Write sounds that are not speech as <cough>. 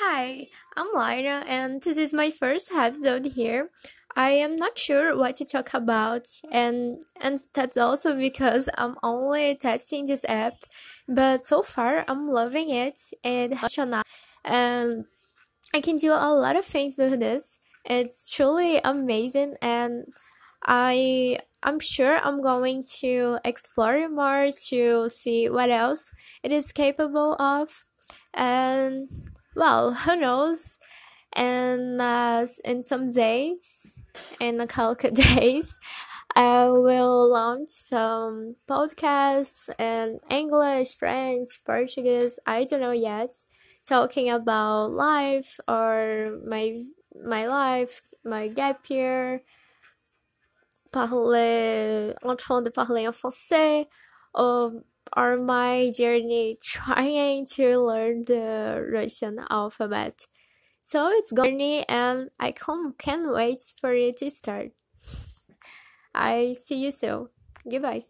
Hi, I'm Lyra, and this is my first episode here. I am not sure what to talk about, and and that's also because I'm only testing this app. But so far, I'm loving it, and and I can do a lot of things with this. It's truly amazing, and I I'm sure I'm going to explore more to see what else it is capable of, and well, who knows? And uh, in some days, in a couple <laughs> days, I will launch some podcasts in English, French, Portuguese. I don't know yet. Talking about life or my my life, my gap year, parler en train de parler en français, or, or my journey trying to learn the Russian alphabet. So it's journey and I can't, can't wait for it to start. I see you soon. Goodbye.